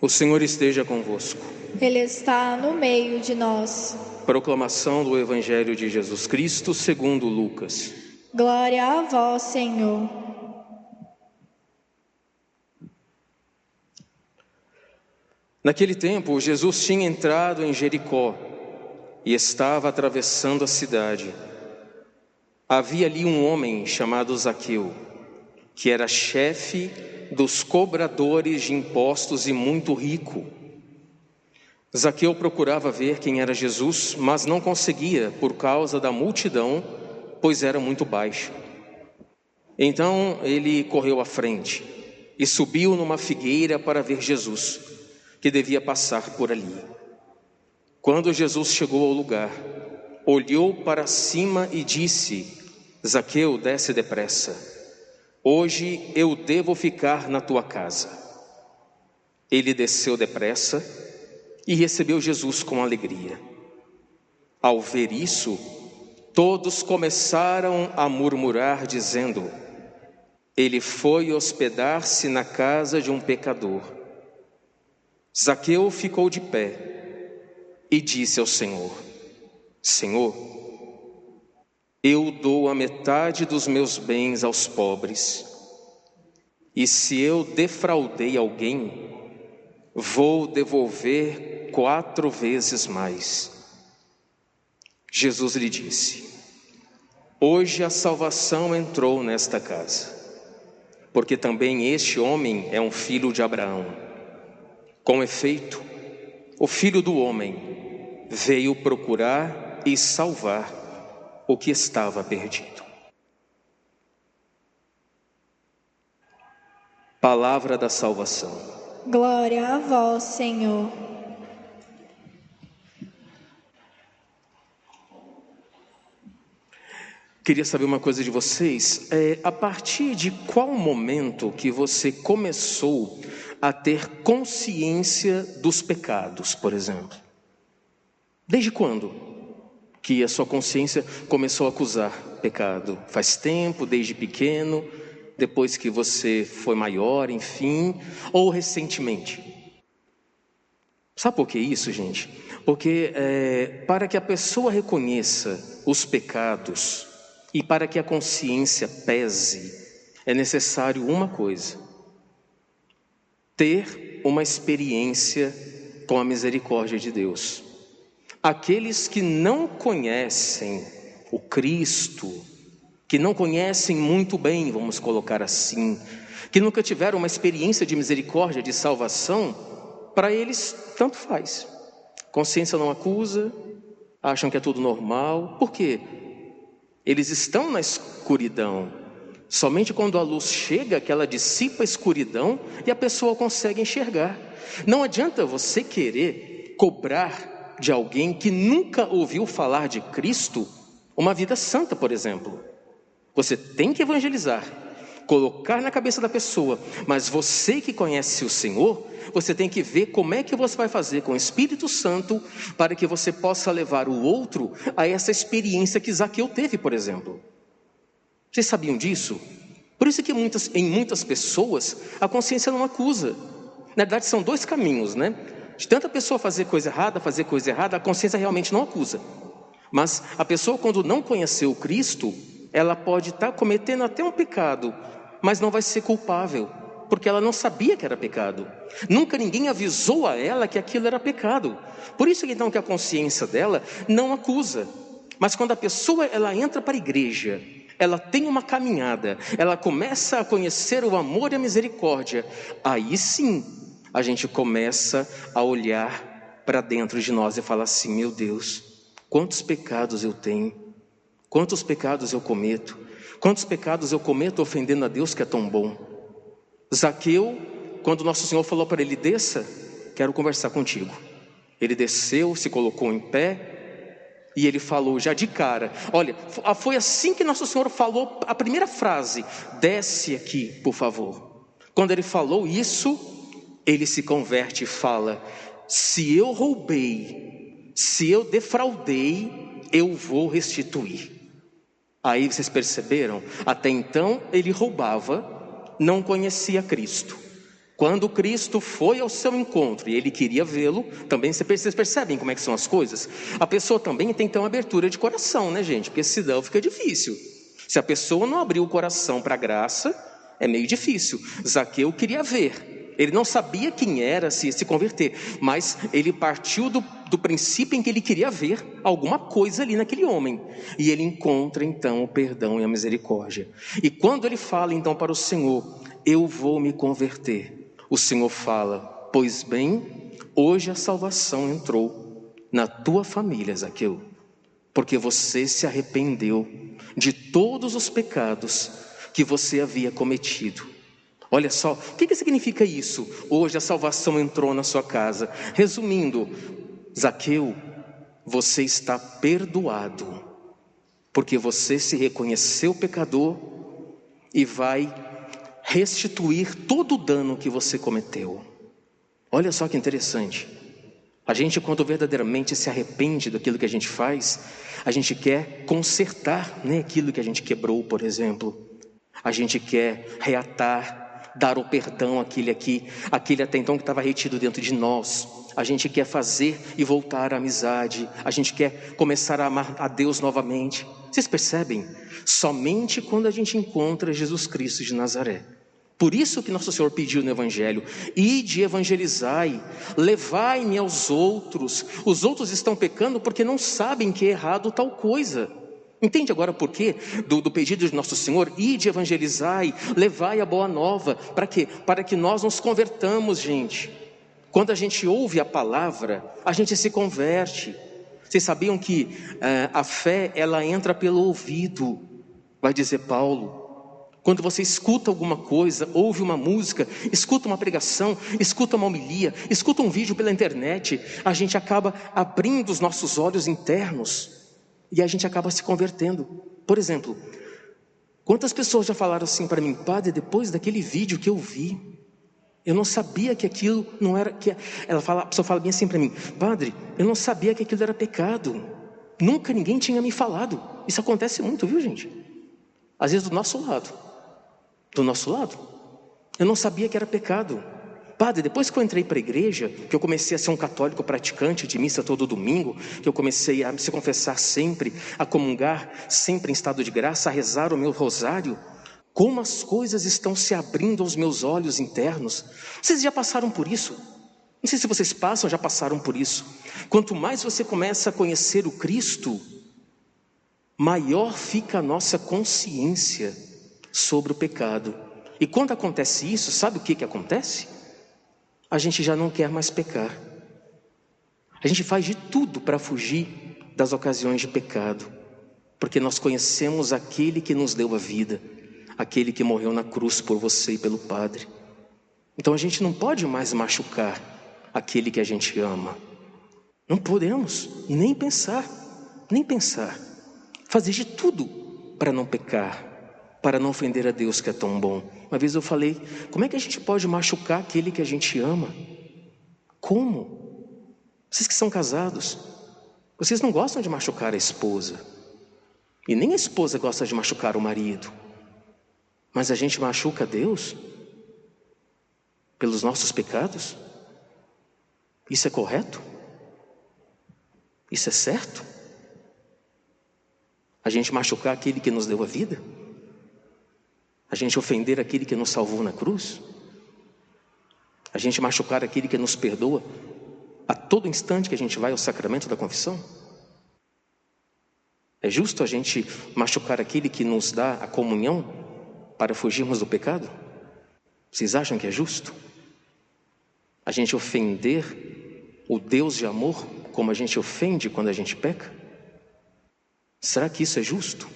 O Senhor esteja convosco. Ele está no meio de nós. Proclamação do Evangelho de Jesus Cristo segundo Lucas. Glória a vós, Senhor. Naquele tempo, Jesus tinha entrado em Jericó e estava atravessando a cidade. Havia ali um homem chamado Zaqueu, que era chefe dos cobradores de impostos e muito rico. Zaqueu procurava ver quem era Jesus, mas não conseguia por causa da multidão, pois era muito baixo. Então ele correu à frente e subiu numa figueira para ver Jesus, que devia passar por ali. Quando Jesus chegou ao lugar, olhou para cima e disse: Zaqueu, desce depressa Hoje eu devo ficar na tua casa. Ele desceu depressa e recebeu Jesus com alegria. Ao ver isso, todos começaram a murmurar, dizendo: Ele foi hospedar-se na casa de um pecador. Zaqueu ficou de pé e disse ao Senhor: Senhor, eu dou a metade dos meus bens aos pobres. E se eu defraudei alguém, vou devolver quatro vezes mais. Jesus lhe disse: Hoje a salvação entrou nesta casa, porque também este homem é um filho de Abraão. Com efeito, o filho do homem veio procurar e salvar o que estava perdido. Palavra da salvação. Glória a vós, Senhor. Queria saber uma coisa de vocês. É, a partir de qual momento que você começou a ter consciência dos pecados, por exemplo? Desde quando? Que a sua consciência começou a acusar pecado? Faz tempo, desde pequeno, depois que você foi maior, enfim, ou recentemente? Sabe por que isso, gente? Porque é, para que a pessoa reconheça os pecados e para que a consciência pese, é necessário uma coisa: ter uma experiência com a misericórdia de Deus. Aqueles que não conhecem o Cristo, que não conhecem muito bem, vamos colocar assim, que nunca tiveram uma experiência de misericórdia, de salvação, para eles tanto faz. Consciência não acusa, acham que é tudo normal. Por quê? Eles estão na escuridão. Somente quando a luz chega que ela dissipa a escuridão e a pessoa consegue enxergar. Não adianta você querer cobrar de alguém que nunca ouviu falar de Cristo uma vida santa, por exemplo. Você tem que evangelizar, colocar na cabeça da pessoa, mas você que conhece o Senhor, você tem que ver como é que você vai fazer com o Espírito Santo para que você possa levar o outro a essa experiência que Zaqueu teve, por exemplo. Vocês sabiam disso? Por isso que muitas, em muitas pessoas a consciência não acusa. Na verdade, são dois caminhos, né? De tanta pessoa fazer coisa errada, fazer coisa errada, a consciência realmente não acusa. Mas a pessoa, quando não conheceu Cristo, ela pode estar tá cometendo até um pecado, mas não vai ser culpável, porque ela não sabia que era pecado. Nunca ninguém avisou a ela que aquilo era pecado. Por isso então que a consciência dela não acusa. Mas quando a pessoa ela entra para a igreja, ela tem uma caminhada, ela começa a conhecer o amor e a misericórdia, aí sim a gente começa a olhar para dentro de nós e falar assim: meu Deus, quantos pecados eu tenho, quantos pecados eu cometo, quantos pecados eu cometo ofendendo a Deus que é tão bom. Zaqueu, quando nosso Senhor falou para ele: desça, quero conversar contigo. Ele desceu, se colocou em pé, e ele falou já de cara: Olha, foi assim que Nosso Senhor falou a primeira frase: Desce aqui, por favor. Quando ele falou isso, ele se converte e fala: se eu roubei, se eu defraudei, eu vou restituir. Aí vocês perceberam? Até então ele roubava, não conhecia Cristo. Quando Cristo foi ao seu encontro e ele queria vê-lo, também vocês percebem como é que são as coisas? A pessoa também tem que ter uma abertura de coração, né, gente? Porque senão fica difícil. Se a pessoa não abrir o coração para a graça, é meio difícil. Zaqueu queria ver. Ele não sabia quem era se se converter, mas ele partiu do, do princípio em que ele queria ver alguma coisa ali naquele homem. E ele encontra então o perdão e a misericórdia. E quando ele fala então para o Senhor, eu vou me converter o Senhor fala: Pois bem, hoje a salvação entrou na tua família, Zaqueu, porque você se arrependeu de todos os pecados que você havia cometido. Olha só, o que, que significa isso? Hoje a salvação entrou na sua casa. Resumindo, Zaqueu, você está perdoado, porque você se reconheceu pecador e vai restituir todo o dano que você cometeu. Olha só que interessante. A gente, quando verdadeiramente se arrepende daquilo que a gente faz, a gente quer consertar né, aquilo que a gente quebrou, por exemplo. A gente quer reatar, dar o perdão àquele aqui, aquele até então que estava retido dentro de nós. A gente quer fazer e voltar à amizade. A gente quer começar a amar a Deus novamente. Vocês percebem? Somente quando a gente encontra Jesus Cristo de Nazaré por isso que nosso Senhor pediu no Evangelho: ide evangelizai, levai-me aos outros. Os outros estão pecando porque não sabem que é errado tal coisa. Entende agora por quê? Do, do pedido de nosso Senhor: ide evangelizai, levai a boa nova. Para quê? Para que nós nos convertamos, gente. Quando a gente ouve a palavra, a gente se converte. Vocês sabiam que uh, a fé ela entra pelo ouvido, vai dizer Paulo. Quando você escuta alguma coisa, ouve uma música, escuta uma pregação, escuta uma homilia, escuta um vídeo pela internet, a gente acaba abrindo os nossos olhos internos e a gente acaba se convertendo. Por exemplo, quantas pessoas já falaram assim para mim, padre, depois daquele vídeo que eu vi, eu não sabia que aquilo não era. Que ela fala, a pessoa fala bem assim para mim, padre, eu não sabia que aquilo era pecado. Nunca ninguém tinha me falado. Isso acontece muito, viu, gente? Às vezes do nosso lado do nosso lado. Eu não sabia que era pecado. Padre, depois que eu entrei para a igreja, que eu comecei a ser um católico praticante de missa todo domingo, que eu comecei a se confessar sempre, a comungar sempre em estado de graça, a rezar o meu rosário, como as coisas estão se abrindo aos meus olhos internos. Vocês já passaram por isso? Não sei se vocês passam, já passaram por isso. Quanto mais você começa a conhecer o Cristo, maior fica a nossa consciência sobre o pecado. E quando acontece isso, sabe o que, que acontece? A gente já não quer mais pecar. A gente faz de tudo para fugir das ocasiões de pecado, porque nós conhecemos aquele que nos deu a vida, aquele que morreu na cruz por você e pelo Padre. Então a gente não pode mais machucar aquele que a gente ama. Não podemos nem pensar, nem pensar. Fazer de tudo para não pecar para não ofender a Deus que é tão bom. Uma vez eu falei: como é que a gente pode machucar aquele que a gente ama? Como? Vocês que são casados, vocês não gostam de machucar a esposa, e nem a esposa gosta de machucar o marido, mas a gente machuca Deus pelos nossos pecados? Isso é correto? Isso é certo? A gente machucar aquele que nos deu a vida? A gente ofender aquele que nos salvou na cruz? A gente machucar aquele que nos perdoa a todo instante que a gente vai ao sacramento da confissão? É justo a gente machucar aquele que nos dá a comunhão para fugirmos do pecado? Vocês acham que é justo? A gente ofender o Deus de amor como a gente ofende quando a gente peca? Será que isso é justo?